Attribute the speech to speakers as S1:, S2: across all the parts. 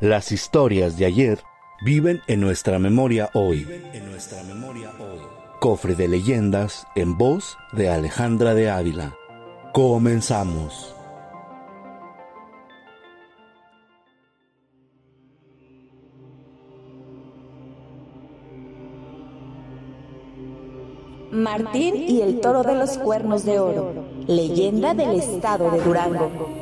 S1: Las historias de ayer viven en nuestra memoria hoy. Cofre de leyendas en voz de Alejandra de Ávila. Comenzamos.
S2: Martín y el toro de los cuernos de oro, leyenda del estado de Durango.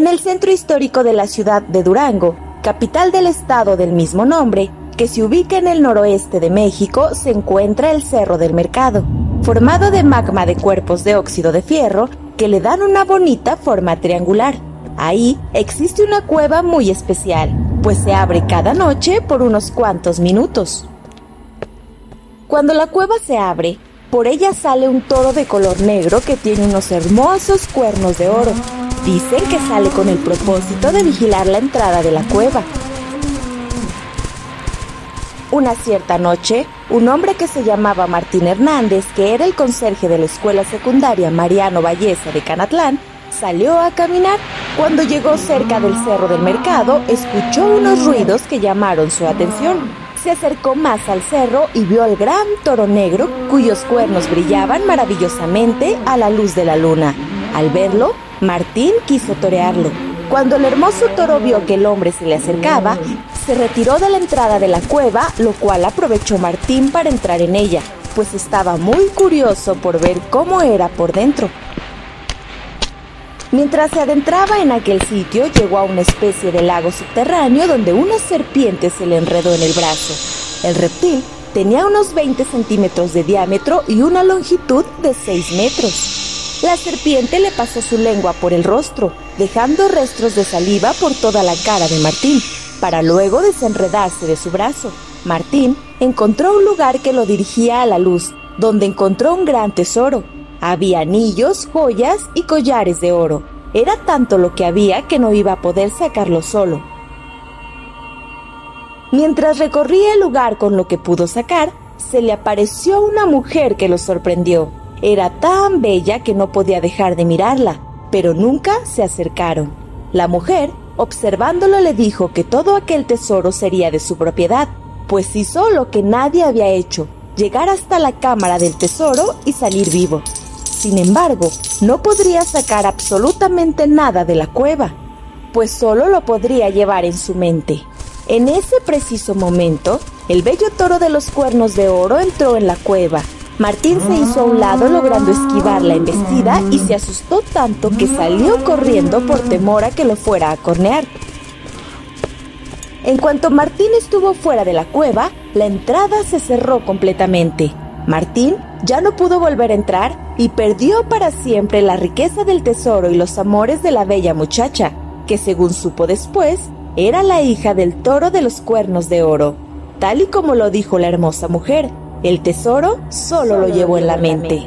S2: En el centro histórico de la ciudad de Durango, capital del estado del mismo nombre, que se ubica en el noroeste de México, se encuentra el Cerro del Mercado, formado de magma de cuerpos de óxido de fierro que le dan una bonita forma triangular. Ahí existe una cueva muy especial, pues se abre cada noche por unos cuantos minutos. Cuando la cueva se abre, por ella sale un toro de color negro que tiene unos hermosos cuernos de oro. Dicen que sale con el propósito de vigilar la entrada de la cueva. Una cierta noche, un hombre que se llamaba Martín Hernández, que era el conserje de la escuela secundaria Mariano Valleza de Canatlán, salió a caminar. Cuando llegó cerca del cerro del mercado, escuchó unos ruidos que llamaron su atención se acercó más al cerro y vio al gran toro negro cuyos cuernos brillaban maravillosamente a la luz de la luna. Al verlo, Martín quiso torearlo. Cuando el hermoso toro vio que el hombre se le acercaba, se retiró de la entrada de la cueva, lo cual aprovechó Martín para entrar en ella, pues estaba muy curioso por ver cómo era por dentro. Mientras se adentraba en aquel sitio, llegó a una especie de lago subterráneo donde una serpiente se le enredó en el brazo. El reptil tenía unos 20 centímetros de diámetro y una longitud de 6 metros. La serpiente le pasó su lengua por el rostro, dejando restos de saliva por toda la cara de Martín, para luego desenredarse de su brazo. Martín encontró un lugar que lo dirigía a la luz, donde encontró un gran tesoro, había anillos, joyas y collares de oro. Era tanto lo que había que no iba a poder sacarlo solo. Mientras recorría el lugar con lo que pudo sacar, se le apareció una mujer que lo sorprendió. Era tan bella que no podía dejar de mirarla, pero nunca se acercaron. La mujer, observándolo, le dijo que todo aquel tesoro sería de su propiedad, pues hizo lo que nadie había hecho, llegar hasta la cámara del tesoro y salir vivo. Sin embargo, no podría sacar absolutamente nada de la cueva, pues solo lo podría llevar en su mente. En ese preciso momento, el bello toro de los cuernos de oro entró en la cueva. Martín se hizo a un lado logrando esquivar la embestida y se asustó tanto que salió corriendo por temor a que lo fuera a cornear. En cuanto Martín estuvo fuera de la cueva, la entrada se cerró completamente. Martín ya no pudo volver a entrar y perdió para siempre la riqueza del tesoro y los amores de la bella muchacha, que según supo después, era la hija del toro de los cuernos de oro. Tal y como lo dijo la hermosa mujer, el tesoro solo, lo llevó en la mente.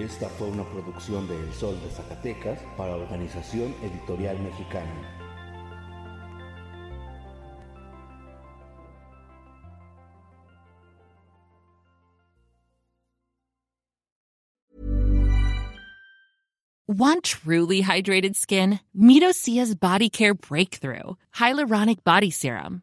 S1: Esta fue una producción de El Sol de Zacatecas para Organización Editorial Mexicana.
S3: Want truly hydrated skin? Medocia's Body Care Breakthrough Hyaluronic Body Serum.